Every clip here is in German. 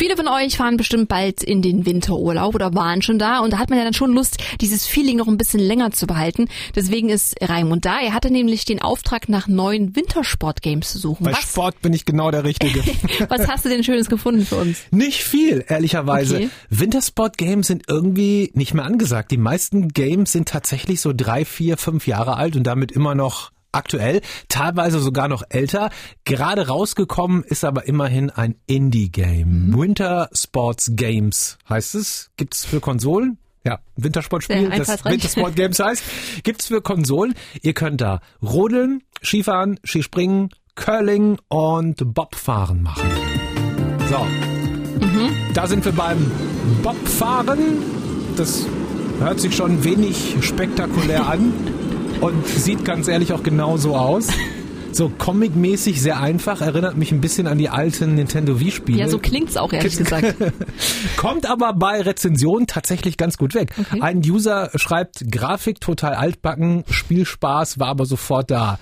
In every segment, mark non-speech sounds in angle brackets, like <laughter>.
Viele von euch fahren bestimmt bald in den Winterurlaub oder waren schon da und da hat man ja dann schon Lust, dieses Feeling noch ein bisschen länger zu behalten. Deswegen ist Raimund da. Er hatte nämlich den Auftrag, nach neuen Wintersport-Games zu suchen. Bei Was, Sport bin ich genau der Richtige. <laughs> was hast du denn Schönes gefunden für uns? Nicht viel, ehrlicherweise. Okay. Wintersport-Games sind irgendwie nicht mehr angesagt. Die meisten Games sind tatsächlich so drei, vier, fünf Jahre alt und damit immer noch aktuell, teilweise sogar noch älter. Gerade rausgekommen ist aber immerhin ein Indie-Game. Winter Sports Games heißt es. Gibt's für Konsolen? Ja, Wintersportspiel, das. Wintersport Games heißt. Gibt's für Konsolen. Ihr könnt da Rodeln, Skifahren, Skispringen, Curling und Bobfahren machen. So, da sind wir beim Bobfahren. Das hört sich schon wenig spektakulär an <laughs> und sieht ganz ehrlich auch genauso aus. So comic-mäßig sehr einfach, erinnert mich ein bisschen an die alten Nintendo Wii-Spiele. Ja, so klingt's auch, ehrlich gesagt. <laughs> Kommt aber bei Rezensionen tatsächlich ganz gut weg. Okay. Ein User schreibt, Grafik total altbacken, Spielspaß war aber sofort da.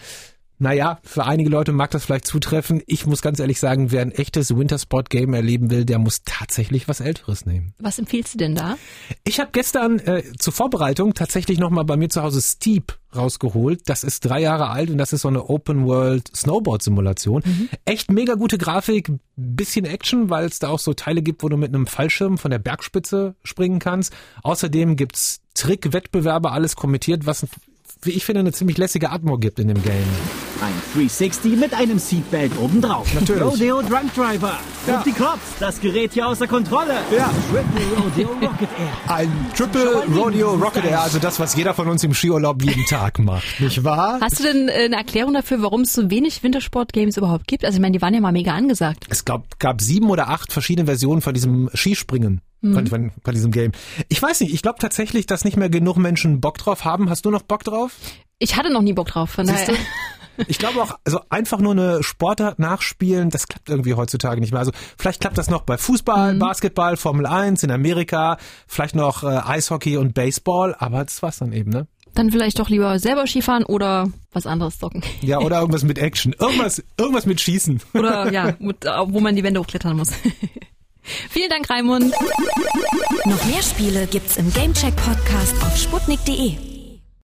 Naja, für einige Leute mag das vielleicht zutreffen. Ich muss ganz ehrlich sagen, wer ein echtes Wintersport-Game erleben will, der muss tatsächlich was Älteres nehmen. Was empfiehlst du denn da? Ich habe gestern äh, zur Vorbereitung tatsächlich nochmal bei mir zu Hause Steep rausgeholt. Das ist drei Jahre alt und das ist so eine Open-World-Snowboard-Simulation. Echt mega gute Grafik, bisschen Action, weil es da auch so Teile gibt, wo du mit einem Fallschirm von der Bergspitze springen kannst. Außerdem gibt's Trick-Wettbewerbe, alles kommentiert, was wie ich finde, eine ziemlich lässige Atmo gibt in dem Game. Ein 360 mit einem Seatbelt obendrauf. Natürlich. Rodeo Drunk Driver. Ja. Und die Cops. Das Gerät hier außer Kontrolle. Ja. Triple Rodeo Rocket Air. Ein Triple Rodeo Rocket Air, also das, was jeder von uns im Skiurlaub jeden Tag macht, nicht wahr? Hast du denn äh, eine Erklärung dafür, warum es so wenig Wintersport-Games überhaupt gibt? Also ich meine, die waren ja mal mega angesagt. Es gab, gab sieben oder acht verschiedene Versionen von diesem Skispringen. Von, von diesem Game. Ich weiß nicht, ich glaube tatsächlich, dass nicht mehr genug Menschen Bock drauf haben. Hast du noch Bock drauf? Ich hatte noch nie Bock drauf. Von daher. du? Ich glaube auch, also einfach nur eine Sportart nachspielen, das klappt irgendwie heutzutage nicht mehr. Also vielleicht klappt das noch bei Fußball, Basketball, Formel 1 in Amerika, vielleicht noch äh, Eishockey und Baseball, aber das war's dann eben, ne? Dann vielleicht doch lieber selber Skifahren oder was anderes zocken. Ja, oder <laughs> irgendwas mit Action. Irgendwas, irgendwas mit Schießen. Oder ja, mit, äh, wo man die Wände hochklettern muss. <laughs> Vielen Dank, Raimund. Noch mehr Spiele gibt's im Gamecheck Podcast auf sputnik.de.